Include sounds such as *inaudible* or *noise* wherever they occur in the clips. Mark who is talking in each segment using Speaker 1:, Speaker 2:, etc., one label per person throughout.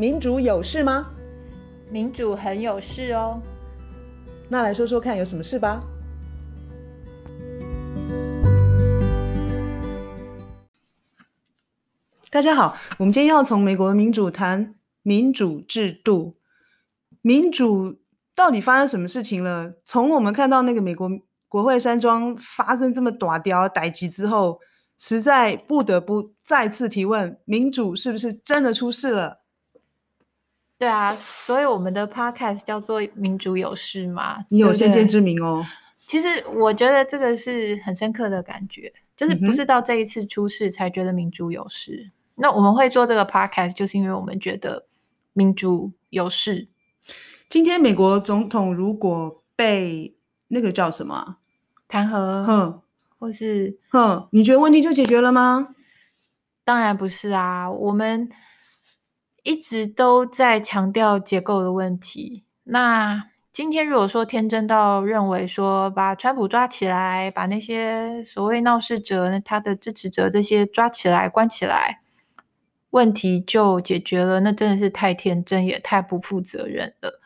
Speaker 1: 民主有事吗？
Speaker 2: 民主很有事哦。
Speaker 1: 那来说说看，有什么事吧？大家好，我们今天要从美国的民主谈民主制度。民主到底发生什么事情了？从我们看到那个美国国会山庄发生这么大条代志之后，实在不得不再次提问：民主是不是真的出事了？
Speaker 2: 对啊，所以我们的 podcast 叫做“民主有事嘛？”
Speaker 1: 你有先见之明哦。
Speaker 2: 其实我觉得这个是很深刻的感觉，就是不是到这一次出事才觉得民主有事。嗯、那我们会做这个 podcast，就是因为我们觉得民主有事。
Speaker 1: 今天美国总统如果被那个叫什么
Speaker 2: 弹劾，
Speaker 1: 哼，
Speaker 2: 或是
Speaker 1: 哼，你觉得问题就解决了吗？
Speaker 2: 当然不是啊，我们。一直都在强调结构的问题。那今天如果说天真到认为说把川普抓起来，把那些所谓闹事者、他的支持者这些抓起来关起来，问题就解决了，那真的是太天真，也太不负责任了。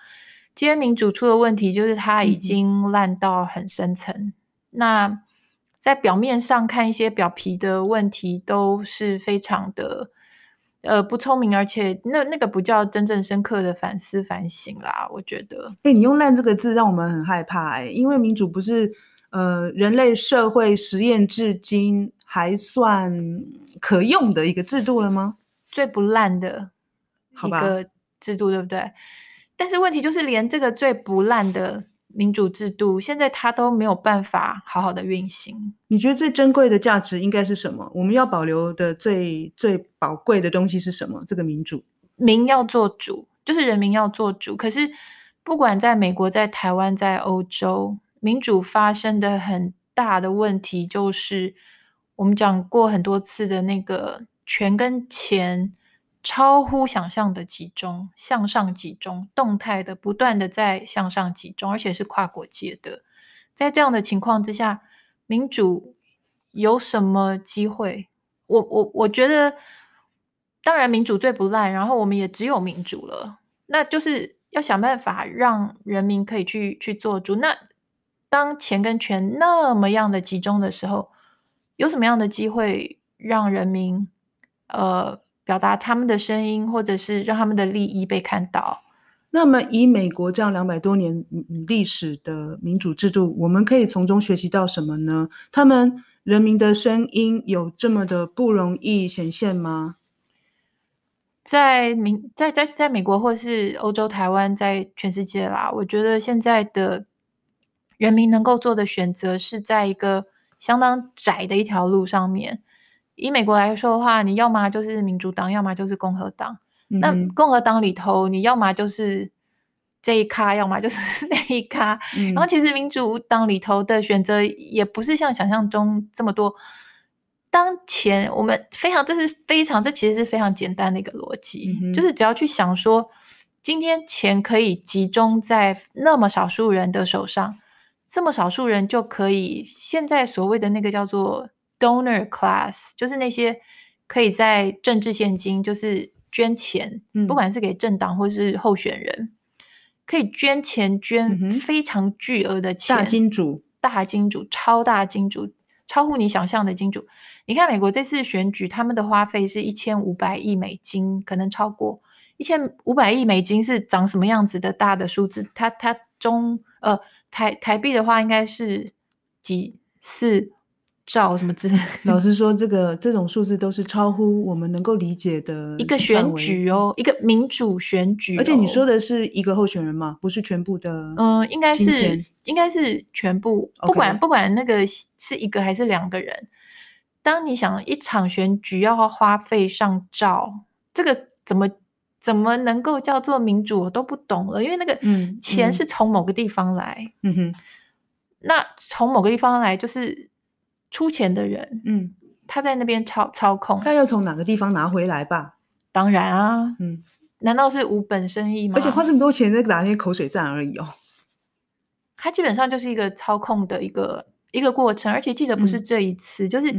Speaker 2: 今天民主出的问题就是它已经烂到很深层。嗯、那在表面上看一些表皮的问题都是非常的。呃，不聪明，而且那那个不叫真正深刻的反思反省啦，我觉得。
Speaker 1: 哎、欸，你用“烂”这个字让我们很害怕哎、欸，因为民主不是呃人类社会实验至今还算可用的一个制度了吗？
Speaker 2: 最不烂的一个制度，对不对？但是问题就是，连这个最不烂的。民主制度现在它都没有办法好好的运行。
Speaker 1: 你觉得最珍贵的价值应该是什么？我们要保留的最最宝贵的东西是什么？这个民主，
Speaker 2: 民要做主，就是人民要做主。可是不管在美国、在台湾、在欧洲，民主发生的很大的问题就是我们讲过很多次的那个权跟钱。超乎想象的集中，向上集中，动态的不断的在向上集中，而且是跨国界的。在这样的情况之下，民主有什么机会？我我我觉得，当然民主最不烂，然后我们也只有民主了，那就是要想办法让人民可以去去做主。那当钱跟权那么样的集中的时候，有什么样的机会让人民呃？表达他们的声音，或者是让他们的利益被看到。
Speaker 1: 那么，以美国这样两百多年历史的民主制度，我们可以从中学习到什么呢？他们人民的声音有这么的不容易显现吗？
Speaker 2: 在民在在在美国，或是欧洲、台湾，在全世界啦，我觉得现在的人民能够做的选择，是在一个相当窄的一条路上面。以美国来说的话，你要么就是民主党，要么就是共和党。嗯、那共和党里头，你要么就是这一咖，要么就是 *laughs* 那一咖。嗯、然后，其实民主党里头的选择也不是像想象中这么多。当前我们非常，这是非常，这其实是非常简单的一个逻辑，嗯、就是只要去想说，今天钱可以集中在那么少数人的手上，这么少数人就可以，现在所谓的那个叫做。Donor class 就是那些可以在政治现金，就是捐钱，嗯、不管是给政党或是候选人，可以捐钱捐非常巨额的钱，
Speaker 1: 大金主、
Speaker 2: 大金主、超大金主，超乎你想象的金主。你看美国这次选举，他们的花费是一千五百亿美金，可能超过一千五百亿美金是长什么样子的大的数字？它它中呃台台币的话，应该是几四。照什么之类？
Speaker 1: 老实说，这个这种数字都是超乎我们能够理解的
Speaker 2: 一个选举哦，一个民主选举、哦。
Speaker 1: 而且你说的是一个候选人吗？不是全部的？
Speaker 2: 嗯，应该是应该是全部，不管.不管那个是一个还是两个人。当你想一场选举要花费上兆，这个怎么怎么能够叫做民主？我都不懂了，因为那个钱是从某个地方来，嗯哼，那从某个地方来就是。出钱的人，嗯，他在那边操操控，
Speaker 1: 他要从哪个地方拿回来吧？
Speaker 2: 当然啊，嗯，难道是无本生意吗？
Speaker 1: 而且花这么多钱在打那些口水战而已哦。
Speaker 2: 他基本上就是一个操控的一个一个过程，而且记得不是这一次，嗯、就是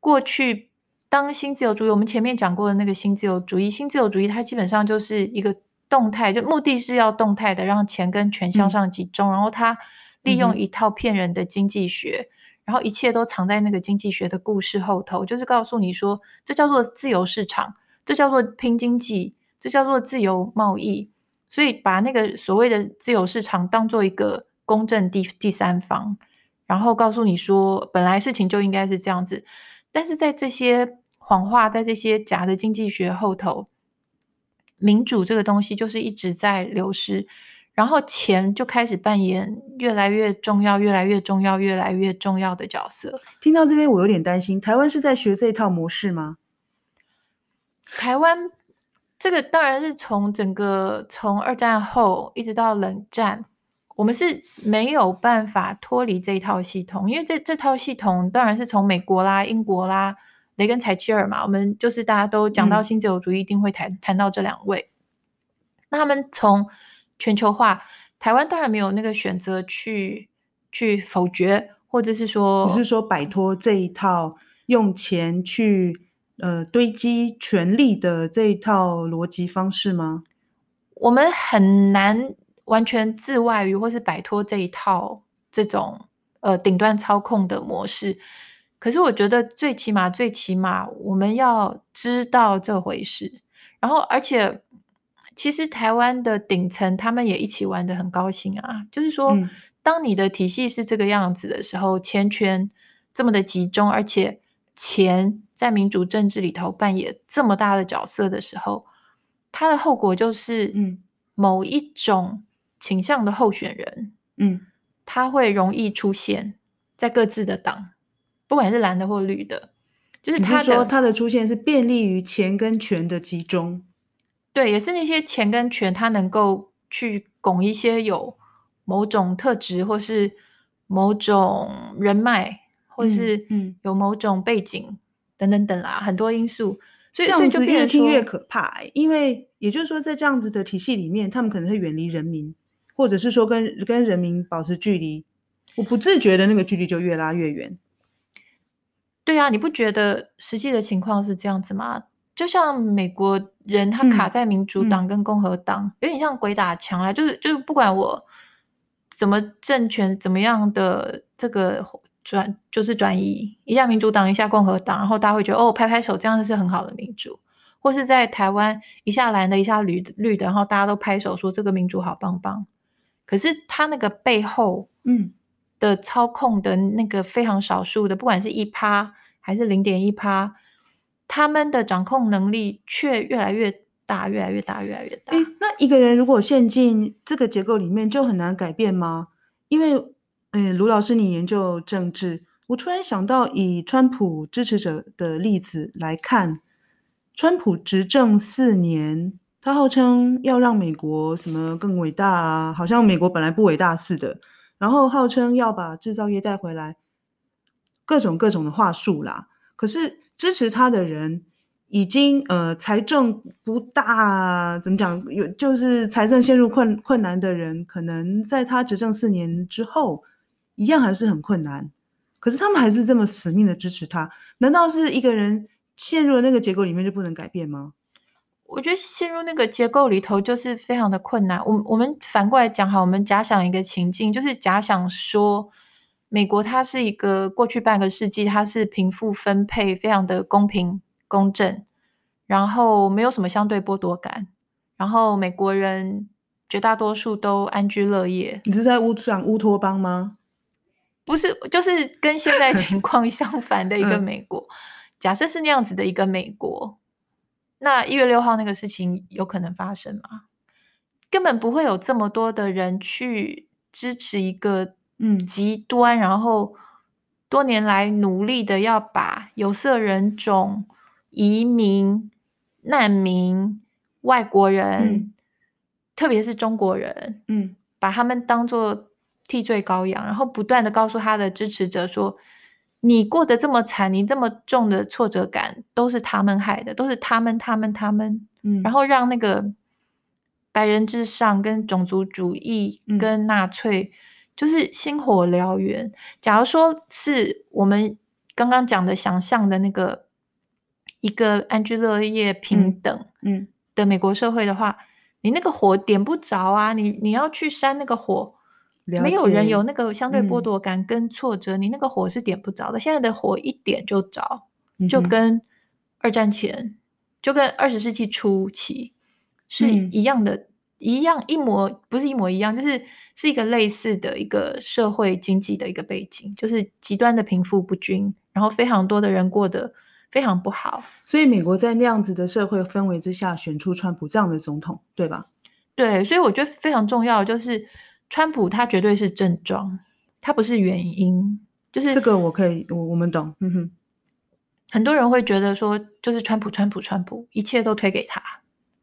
Speaker 2: 过去当新自由主义，我们前面讲过的那个新自由主义，新自由主义它基本上就是一个动态，就目的是要动态的让钱跟权向上集中，嗯、然后它利用一套骗人的经济学，嗯、然后一切都藏在那个经济学的故事后头，就是告诉你说，这叫做自由市场，这叫做拼经济，这叫做自由贸易，所以把那个所谓的自由市场当做一个公正第第三方，然后告诉你说，本来事情就应该是这样子，但是在这些谎话在这些假的经济学后头，民主这个东西就是一直在流失，然后钱就开始扮演越来越重要、越来越重要、越来越重要的角色。
Speaker 1: 听到这边，我有点担心，台湾是在学这套模式吗？
Speaker 2: 台湾这个当然是从整个从二战后一直到冷战，我们是没有办法脱离这一套系统，因为这这套系统当然是从美国啦、英国啦。雷根柴契尔嘛，我们就是大家都讲到新自由主义，一定会谈、嗯、谈到这两位。那他们从全球化，台湾当然没有那个选择去去否决，或者是说，
Speaker 1: 你是说摆脱这一套用钱去呃堆积权力的这一套逻辑方式吗？
Speaker 2: 我们很难完全自外于，或是摆脱这一套这种呃顶端操控的模式。可是我觉得最起码最起码我们要知道这回事，然后而且其实台湾的顶层他们也一起玩的很高兴啊，就是说，当你的体系是这个样子的时候，钱权这么的集中，而且钱在民主政治里头扮演这么大的角色的时候，它的后果就是，嗯，某一种倾向的候选人，嗯，他会容易出现在各自的党。不管是蓝的或绿的，就是他
Speaker 1: 说他的出现是便利于钱跟权的集中，
Speaker 2: 对，也是那些钱跟权，他能够去拱一些有某种特质或是某种人脉，或是嗯有某种背景、嗯嗯、等等等啦，很多因素，所以
Speaker 1: 这样子越听越可怕、欸。因为也就是说，在这样子的体系里面，他们可能会远离人民，或者是说跟跟人民保持距离，我不自觉的那个距离就越拉越远。
Speaker 2: 对啊，你不觉得实际的情况是这样子吗？就像美国人他卡在民主党跟共和党，有点像鬼打墙啊。就是就是不管我怎么政权怎么样的这个转，就是转移一下民主党一下共和党，然后大家会觉得哦，拍拍手，这样是很好的民主。或是在台湾一下蓝的一下绿绿的，然后大家都拍手说这个民主好棒棒。可是他那个背后，嗯。的操控的那个非常少数的，不管是一趴还是零点一趴，他们的掌控能力却越来越大，越来越大，越来越大。
Speaker 1: 那一个人如果陷进这个结构里面，就很难改变吗？因为，嗯，卢老师，你研究政治，我突然想到，以川普支持者的例子来看，川普执政四年，他号称要让美国什么更伟大啊，好像美国本来不伟大似的。然后号称要把制造业带回来，各种各种的话术啦。可是支持他的人已经呃财政不大，怎么讲？有就是财政陷入困困难的人，可能在他执政四年之后，一样还是很困难。可是他们还是这么死命的支持他，难道是一个人陷入了那个结构里面就不能改变吗？
Speaker 2: 我觉得陷入那个结构里头就是非常的困难。我我们反过来讲哈，我们假想一个情境，就是假想说，美国它是一个过去半个世纪，它是贫富分配非常的公平公正，然后没有什么相对剥夺感，然后美国人绝大多数都安居乐业。
Speaker 1: 你是在乌讲乌托邦吗？
Speaker 2: 不是，就是跟现在情 *laughs* 况相反的一个美国。嗯、假设是那样子的一个美国。那一月六号那个事情有可能发生吗？根本不会有这么多的人去支持一个嗯。极端，嗯、然后多年来努力的要把有色人种、移民、难民、外国人，嗯、特别是中国人，嗯，把他们当做替罪羔羊，然后不断的告诉他的支持者说。你过得这么惨，你这么重的挫折感，都是他们害的，都是他们，他们，他们，嗯，然后让那个白人至上跟种族主义跟纳粹，就是星火燎原。假如说是我们刚刚讲的想象的那个一个安居乐业、平等嗯的美国社会的话，嗯嗯、你那个火点不着啊！你你要去扇那个火，没有人有那个相对剥夺感跟挫折，嗯、你那个火是点不着的。现在的火一点就着，就跟二战前，嗯、就跟二十世纪初期是一样的。嗯一样一模不是一模一样，就是是一个类似的一个社会经济的一个背景，就是极端的贫富不均，然后非常多的人过得非常不好。
Speaker 1: 所以美国在那样子的社会氛围之下选出川普这样的总统，对吧？
Speaker 2: 对，所以我觉得非常重要，就是川普他绝对是症状，他不是原因。就是
Speaker 1: 这个我可以，我我们懂。嗯哼，
Speaker 2: 很多人会觉得说，就是川普，川普，川普，一切都推给他。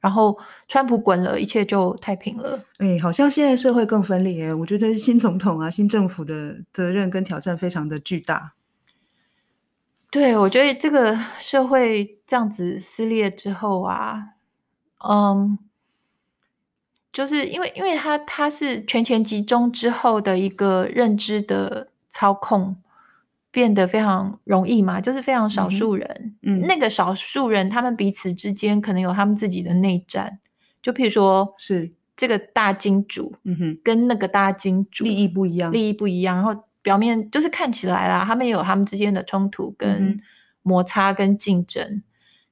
Speaker 2: 然后川普滚了，一切就太平了。
Speaker 1: 哎，好像现在社会更分裂。我觉得新总统啊，新政府的责任跟挑战非常的巨大。
Speaker 2: 对，我觉得这个社会这样子撕裂之后啊，嗯，就是因为因为他他是权钱集中之后的一个认知的操控。变得非常容易嘛，就是非常少数人，嗯，那个少数人他们彼此之间可能有他们自己的内战，就譬如说是。这个大金主，嗯哼，跟那个大金主
Speaker 1: 利益不一样，
Speaker 2: 利益不一样，然后表面就是看起来啦，他们也有他们之间的冲突跟摩擦跟竞争，嗯、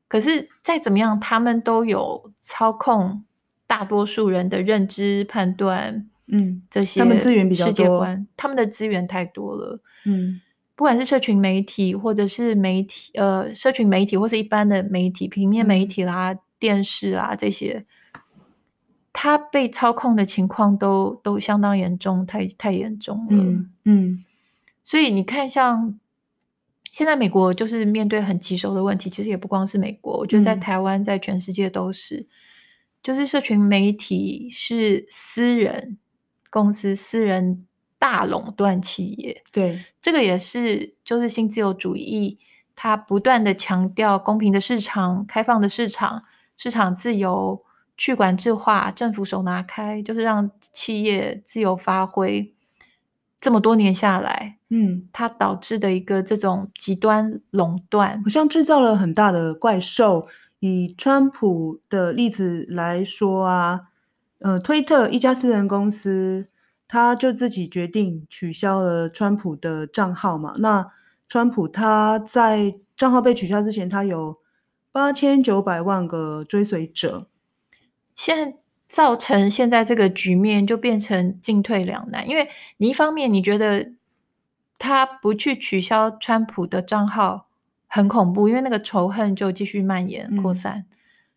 Speaker 2: 可是再怎么样，他们都有操控大多数人的认知判断，嗯，这些他们资源比较多，他们的资源太多了，嗯。不管是社群媒体，或者是媒体，呃，社群媒体，或是一般的媒体，平面媒体啦、嗯、电视啦这些，它被操控的情况都都相当严重，太太严重了。嗯，嗯，所以你看，像现在美国就是面对很棘手的问题，其实也不光是美国，我觉得在台湾，在全世界都是，嗯、就是社群媒体是私人公司、私人。大垄断企业，
Speaker 1: 对，
Speaker 2: 这个也是，就是新自由主义，它不断的强调公平的市场、开放的市场、市场自由、去管制化、政府手拿开，就是让企业自由发挥。这么多年下来，嗯，它导致的一个这种极端垄断，
Speaker 1: 好像制造了很大的怪兽。以川普的例子来说啊，呃，推特一家私人公司。他就自己决定取消了川普的账号嘛。那川普他在账号被取消之前，他有八千九百万个追随者。
Speaker 2: 现在造成现在这个局面，就变成进退两难。因为你一方面你觉得他不去取消川普的账号很恐怖，因为那个仇恨就继续蔓延扩散。嗯、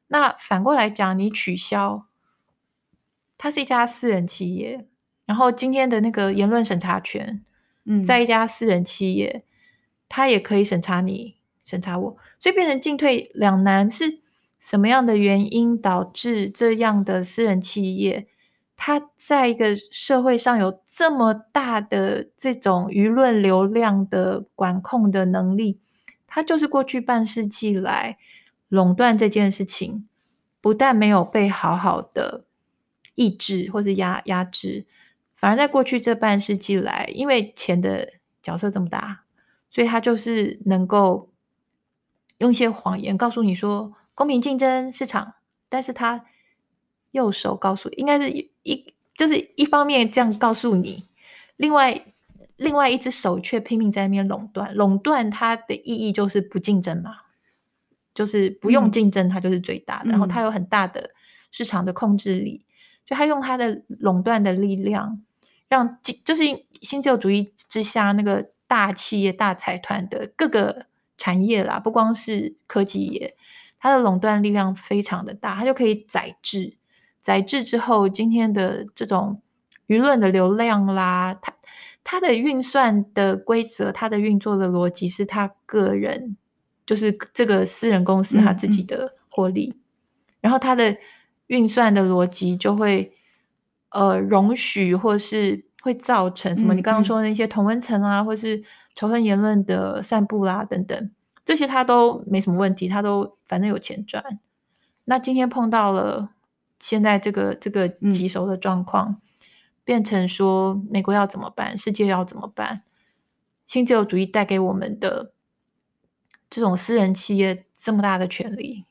Speaker 2: 那反过来讲，你取消，他是一家私人企业。然后今天的那个言论审查权，嗯，在一家私人企业，他也可以审查你，审查我，所以变成进退两难。是什么样的原因导致这样的私人企业，它在一个社会上有这么大的这种舆论流量的管控的能力？它就是过去半世纪来垄断这件事情，不但没有被好好的抑制或是压压制。反而在过去这半世纪来，因为钱的角色这么大，所以他就是能够用一些谎言告诉你说公平竞争市场，但是他右手告诉，应该是一就是一方面这样告诉你，另外另外一只手却拼命在那边垄断，垄断它的意义就是不竞争嘛，就是不用竞争，它就是最大的，嗯、然后它有很大的市场的控制力，所以他用他的垄断的力量。让就是新自由主义之下那个大企业、大财团的各个产业啦，不光是科技业，它的垄断力量非常的大，它就可以宰制。宰制之后，今天的这种舆论的流量啦，它它的运算的规则，它的运作的逻辑是他个人，就是这个私人公司他自己的获利，嗯嗯，然后它的运算的逻辑就会。呃，容许或是会造成什么？你刚刚说的那些同温层啊，或是仇恨言论的散布啦、啊，等等，这些他都没什么问题，他都反正有钱赚。那今天碰到了现在这个这个棘手的状况，嗯、变成说美国要怎么办？世界要怎么办？新自由主义带给我们的这种私人企业这么大的权利，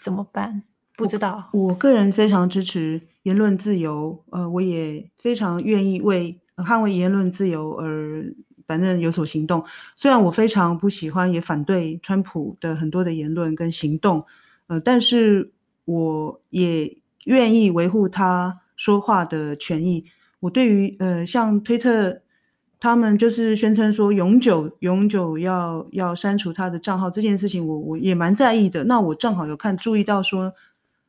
Speaker 2: 怎么办？不知道。
Speaker 1: 我，我个人非常支持言论自由，呃，我也非常愿意为捍卫言论自由而反正有所行动。虽然我非常不喜欢也反对川普的很多的言论跟行动，呃，但是我也愿意维护他说话的权益。我对于呃，像推特。他们就是宣称说永久永久要要删除他的账号这件事情我，我也蛮在意的。那我正好有看注意到说，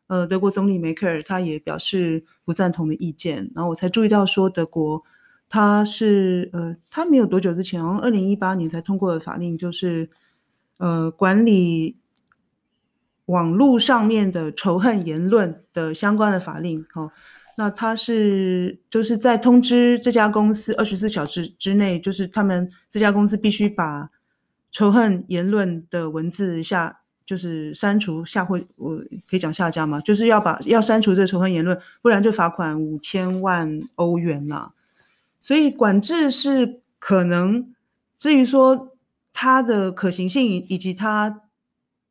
Speaker 1: 呃，德国总理梅克尔他也表示不赞同的意见，然后我才注意到说，德国他是呃，他没有多久之前，好像二零一八年才通过的法令，就是呃，管理网络上面的仇恨言论的相关的法令，哦。那他是就是在通知这家公司二十四小时之内，就是他们这家公司必须把仇恨言论的文字下，就是删除下会，我可以讲下架吗？就是要把要删除这个仇恨言论，不然就罚款五千万欧元呐。所以管制是可能，至于说它的可行性以及它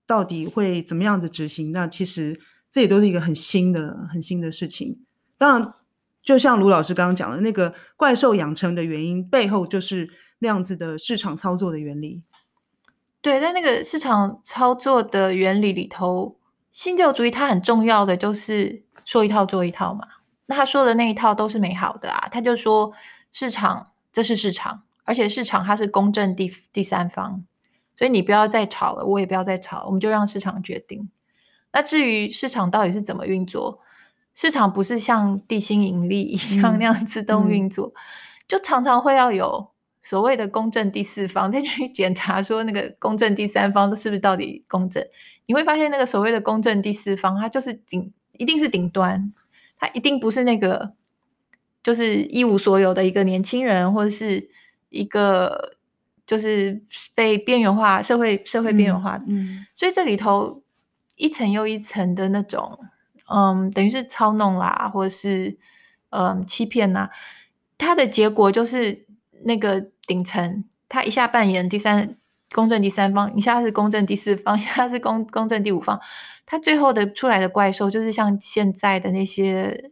Speaker 1: 到底会怎么样的执行，那其实这也都是一个很新的、很新的事情。当然，就像卢老师刚刚讲的，那个怪兽养成的原因背后就是那样子的市场操作的原理。
Speaker 2: 对，在那个市场操作的原理里头，新自由主义它很重要的就是说一套做一套嘛。那他说的那一套都是美好的啊，他就说市场这是市场，而且市场它是公正第第三方，所以你不要再吵了，我也不要再吵，我们就让市场决定。那至于市场到底是怎么运作？市场不是像地心引力一样那样自动运作，嗯嗯、就常常会要有所谓的公正第四方 *laughs* 再去检查，说那个公正第三方是不是到底公正。你会发现，那个所谓的公正第四方，它就是顶，一定是顶端，它一定不是那个就是一无所有的一个年轻人，或者是一个就是被边缘化社会社会边缘化的。嗯嗯、所以这里头一层又一层的那种。嗯，等于是操弄啦，或者是嗯欺骗呐，它的结果就是那个顶层，他一下扮演第三公正第三方，一下是公正第四方，*laughs* 一下是公公正第五方，他最后的出来的怪兽就是像现在的那些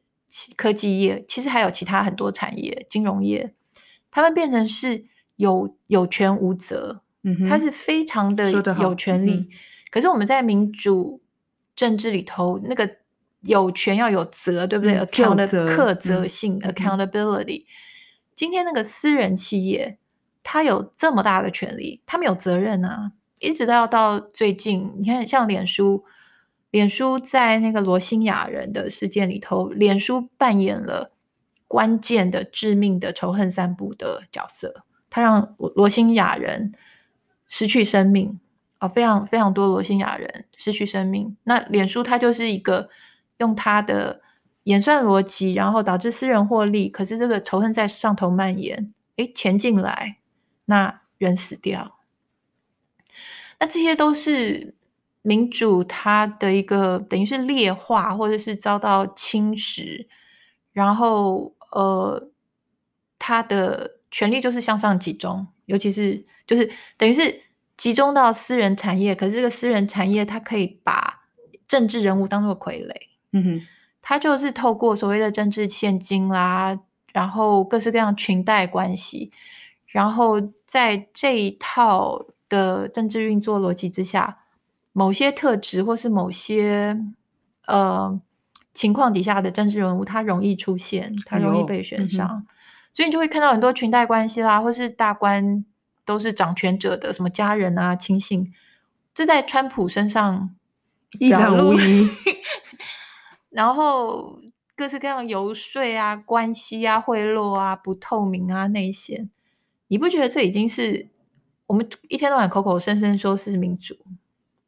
Speaker 2: 科技业，其实还有其他很多产业，金融业，他们变成是有有权无责，嗯哼，他是非常的有权利，嗯、可是我们在民主政治里头那个。有权要有责，对不对？account 的课责性、嗯、accountability。今天那个私人企业，他有这么大的权利，他们有责任啊！一直到到最近，你看，像脸书，脸书在那个罗兴亚人的事件里头，脸书扮演了关键的、致命的仇恨散布的角色，他让罗兴亚人失去生命啊、非常非常多罗兴亚人失去生命。那脸书它就是一个。用他的演算逻辑，然后导致私人获利，可是这个仇恨在上头蔓延，诶，钱进来，那人死掉，那这些都是民主它的一个等于是劣化，或者是遭到侵蚀，然后呃，他的权力就是向上集中，尤其是就是等于是集中到私人产业，可是这个私人产业它可以把政治人物当做傀儡。嗯哼，他就是透过所谓的政治献金啦，然后各式各样裙带关系，然后在这一套的政治运作逻辑之下，某些特质或是某些呃情况底下的政治人物，他容易出现，他容易被选上，哎嗯、所以你就会看到很多裙带关系啦，或是大官都是掌权者的什么家人啊、亲信，这在川普身上
Speaker 1: 一览无遗。*laughs*
Speaker 2: 然后各式各样游说啊、关系啊、贿赂啊、不透明啊、那些，你不觉得这已经是我们一天到晚口口声声说是民主？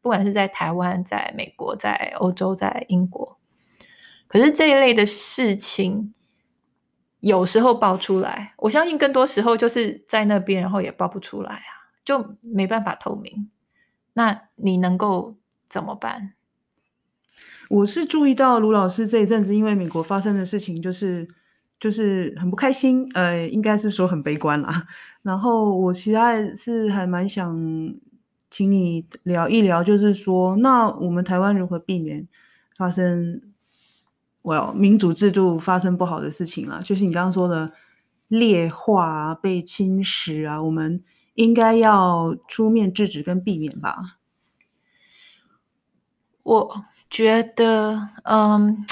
Speaker 2: 不管是在台湾、在美国、在欧洲、在英国，可是这一类的事情有时候爆出来，我相信更多时候就是在那边，然后也爆不出来啊，就没办法透明。那你能够怎么办？
Speaker 1: 我是注意到卢老师这一阵子，因为美国发生的事情，就是就是很不开心，呃，应该是说很悲观啦。然后我其实是还蛮想请你聊一聊，就是说，那我们台湾如何避免发生，我要民主制度发生不好的事情啊？就是你刚刚说的劣化啊、被侵蚀啊，我们应该要出面制止跟避免吧？
Speaker 2: 我觉得，嗯，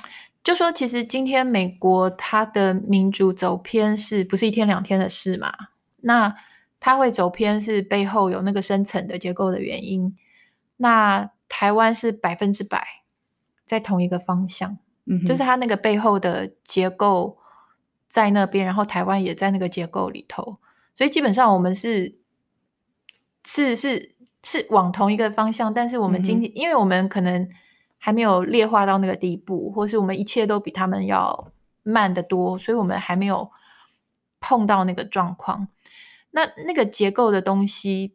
Speaker 2: 就说其实今天美国它的民主走偏是不是一天两天的事嘛？那它会走偏是背后有那个深层的结构的原因。那台湾是百分之百在同一个方向，嗯，就是它那个背后的结构在那边，然后台湾也在那个结构里头，所以基本上我们是是是是往同一个方向。但是我们今天，嗯，因为我们可能还没有劣化到那个地步，或是我们一切都比他们要慢得多，所以我们还没有碰到那个状况。那那个结构的东西，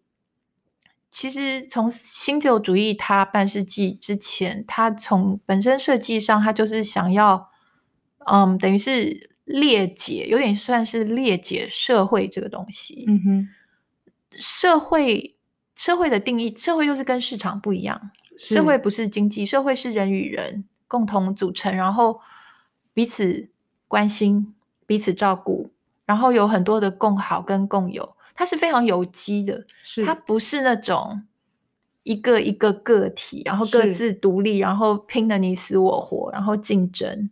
Speaker 2: 其实从新自由主义它半世纪之前，它从本身设计上，它就是想要，嗯，等于是裂解，有点算是裂解社会这个东西。
Speaker 1: 嗯哼，
Speaker 2: 社会社会的定义，社会就是跟市场不一样，社会不是经济，社会是人与人共同组成，然后彼此关心，彼此照顾。然后有很多的共好跟共有，它是非常有机的，它不是那种一个一个个体，然后各自独立，然后拼得你死我活，然后竞争，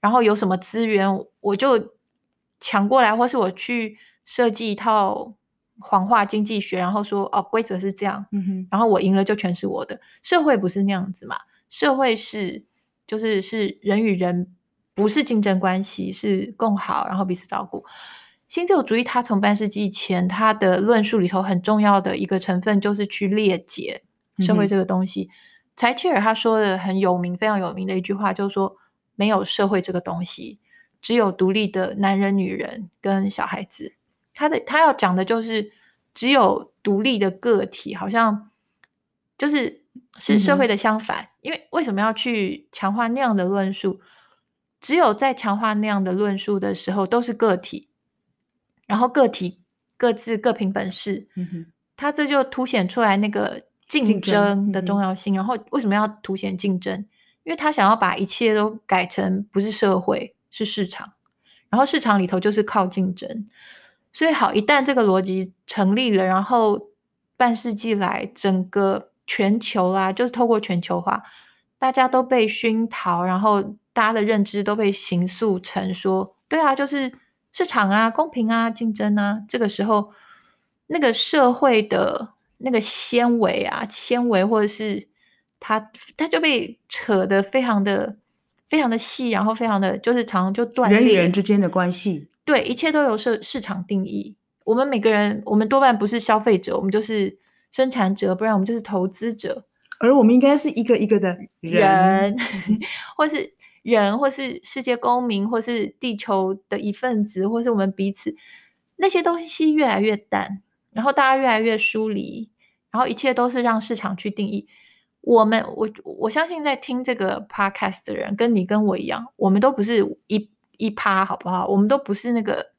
Speaker 2: 然后有什么资源我就抢过来，或是我去设计一套谎话经济学，然后说哦，规则是这样，嗯哼，然后我赢了就全是我的。社会不是那样子嘛，社会是就是是人与人。不是竞争关系，是共好，然后彼此照顾。新自由主义它从半世纪前，它的论述里头很重要的一个成分就是去裂解社会这个东西。柴切尔他说的很有名、非常有名的一句话，就是说没有社会这个东西，只有独立的男人、女人跟小孩子。他的他要讲的就是只有独立的个体，好像就是是社会的相反。嗯、因为为什么要去强化那样的论述？只有在强化那样的论述的时候，都是个体，然后个体各自各凭本事，嗯哼，他这就凸显出来那个竞争的重要性。然后为什么要凸显竞争？因为他想要把一切都改成不是社会，是市场，然后市场里头就是靠竞争。所以好，一旦这个逻辑成立了，然后半世纪来整个全球啊，就是透过全球化，大家都被熏陶，然后。大家的认知都被形塑成说，对啊，就是市场啊、公平啊、竞争啊。这个时候，那个社会的那个纤维啊、纤维，或者是它，它就被扯得非常的、非常的细，然后非常的就是常常就断裂。人与
Speaker 1: 人之间的关系，
Speaker 2: 对，一切都由市市场定义。我们每个人，我们多半不是消费者，我们就是生产者，不然我们就是投资者。
Speaker 1: 而我们应该是一个一个的人，
Speaker 2: 人 *laughs* 或是。人，或是世界公民，或是地球的一份子，或是我们彼此，那些东西越来越淡，然后大家越来越疏离，然后一切都是让市场去定义。我们，我我相信在听这个 podcast 的人，跟你跟我一样，我们都不是一一趴，好不好？我们都不是那个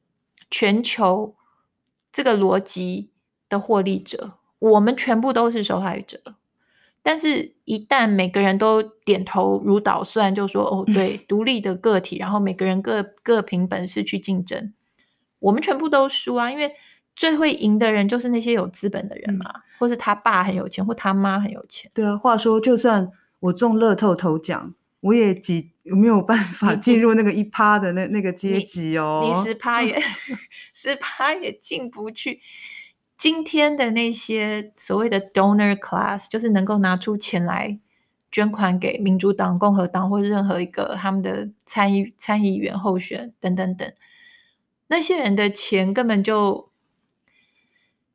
Speaker 2: 全球这个逻辑的获利者，我们全部都是受害者。但是，一旦每个人都点头如捣蒜，就说：“哦，对，*laughs* 独立的个体，然后每个人各各凭本事去竞争，我们全部都输啊！因为最会赢的人就是那些有资本的人嘛，嗯、或是他爸很有钱，或他妈很有钱。
Speaker 1: 对啊，话说，就算我中乐透头奖，我也几有没有办法进入那个一趴的那那个阶级哦？
Speaker 2: 你十 *laughs* 趴也十趴也进不去。”今天的那些所谓的 donor class，就是能够拿出钱来捐款给民主党、共和党或者任何一个他们的参议参议员候选等等等，那些人的钱根本就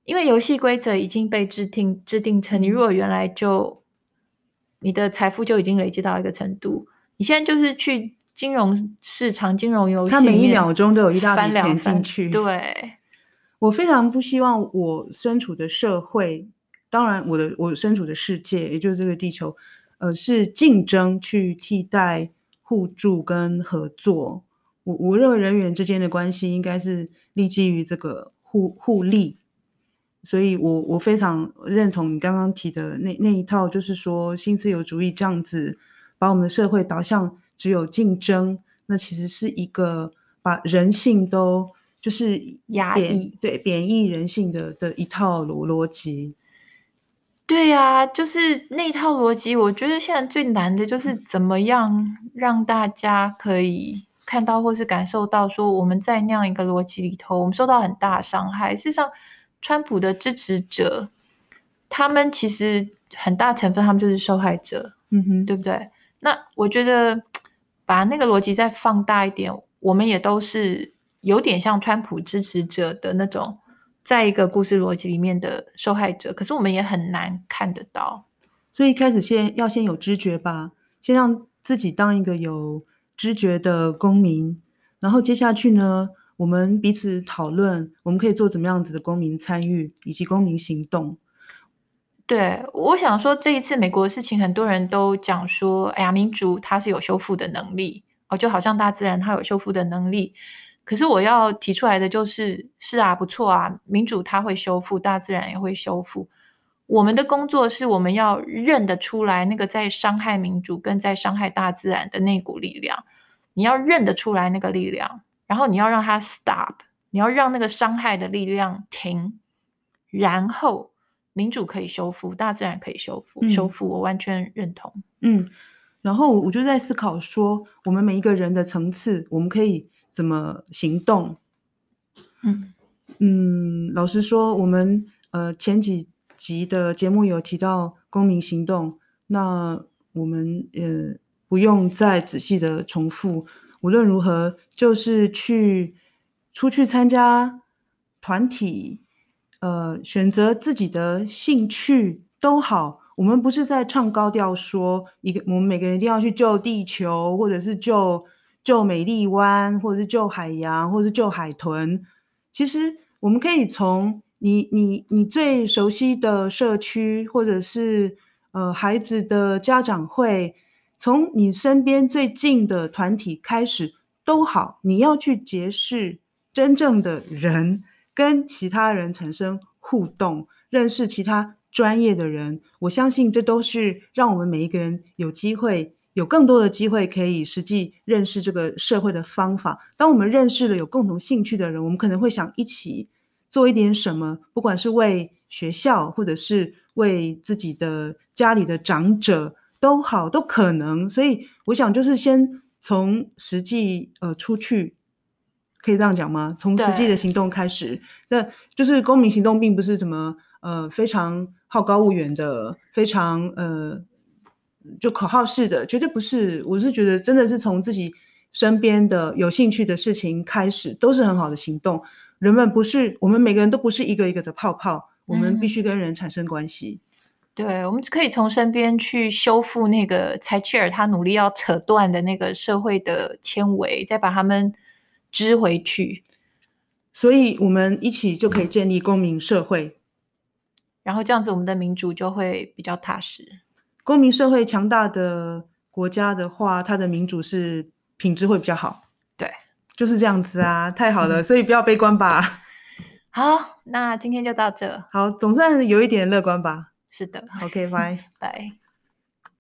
Speaker 2: 因为游戏规则已经被制定制定成，你如果原来就你的财富就已经累积到一个程度，你现在就是去金融市场、金融游戏，它
Speaker 1: 每一秒钟都有一大笔钱进去，
Speaker 2: 对。
Speaker 1: 我非常不希望我身处的社会，当然我的我身处的世界，也就是这个地球，呃，是竞争去替代互助跟合作。我我认为人与人之间的关系应该是立基于这个互互利，所以我我非常认同你刚刚提的那那一套，就是说新自由主义这样子把我们的社会导向只有竞争，那其实是一个把人性都就是
Speaker 2: 压抑，
Speaker 1: 对，贬义人性的的一套逻逻辑。
Speaker 2: 对呀、啊，就是那一套逻辑。我觉得现在最难的就是怎么样让大家可以看到或是感受到，说我们在那样一个逻辑里头，我们受到很大伤害。事实上，川普的支持者，他们其实很大成分，他们就是受害者，
Speaker 1: 嗯哼，
Speaker 2: 对不对？那我觉得把那个逻辑再放大一点，我们也都是有点像川普支持者的那种。在一个故事逻辑里面的受害者，可是我们也很难看得到，
Speaker 1: 所以一开始先要先有知觉吧，先让自己当一个有知觉的公民，然后接下去呢，我们彼此讨论，我们可以做怎么样子的公民参与以及公民行动。
Speaker 2: 对，我想说这一次美国的事情，很多人都讲说，哎呀，民主它是有修复的能力哦，就好像大自然它有修复的能力。可是我要提出来的就是，是啊，不错啊，民主它会修复，大自然也会修复。我们的工作是我们要认得出来那个在伤害民主跟在伤害大自然的那股力量，你要认得出来那个力量，然后你要让它 stop，你要让那个伤害的力量停，然后民主可以修复，大自然可以修复，修复我完全认同。
Speaker 1: 嗯，然后我就在思考说，我们每一个人的层次，我们可以。怎么行动？
Speaker 2: 嗯
Speaker 1: 嗯，老实说，我们呃前几集的节目有提到公民行动，那我们呃不用再仔细的重复。无论如何，就是去出去参加团体，呃，选择自己的兴趣都好。我们不是在唱高调说一个，我们每个人一定要去救地球，或者是救。救美丽湾，或者是救海洋，或者是救海豚。其实我们可以从你、你、你最熟悉的社区，或者是呃孩子的家长会，从你身边最近的团体开始都好。你要去结识真正的人，跟其他人产生互动，认识其他专业的人。我相信这都是让我们每一个人有机会。有更多的机会可以实际认识这个社会的方法。当我们认识了有共同兴趣的人，我们可能会想一起做一点什么，不管是为学校，或者是为自己的家里的长者都好，都可能。所以我想，就是先从实际呃出去，可以这样讲吗？从实际的行动开始。那就是公民行动，并不是什么呃非常好高骛远的，非常呃。就口号式的，绝对不是。我是觉得，真的是从自己身边的有兴趣的事情开始，都是很好的行动。人们不是，我们每个人都不是一个一个的泡泡，我们必须跟人产生关系。
Speaker 2: 嗯、对，我们可以从身边去修复那个柴切尔他努力要扯断的那个社会的纤维，再把他们织回去。
Speaker 1: 所以，我们一起就可以建立公民社会，
Speaker 2: 然后这样子，我们的民主就会比较踏实。
Speaker 1: 公民社会强大的国家的话，它的民主是品质会比较好。
Speaker 2: 对，
Speaker 1: 就是这样子啊，太好了，所以不要悲观吧。
Speaker 2: 好，那今天就到这。
Speaker 1: 好，总算有一点乐观吧。
Speaker 2: 是的。
Speaker 1: OK，拜
Speaker 2: 拜。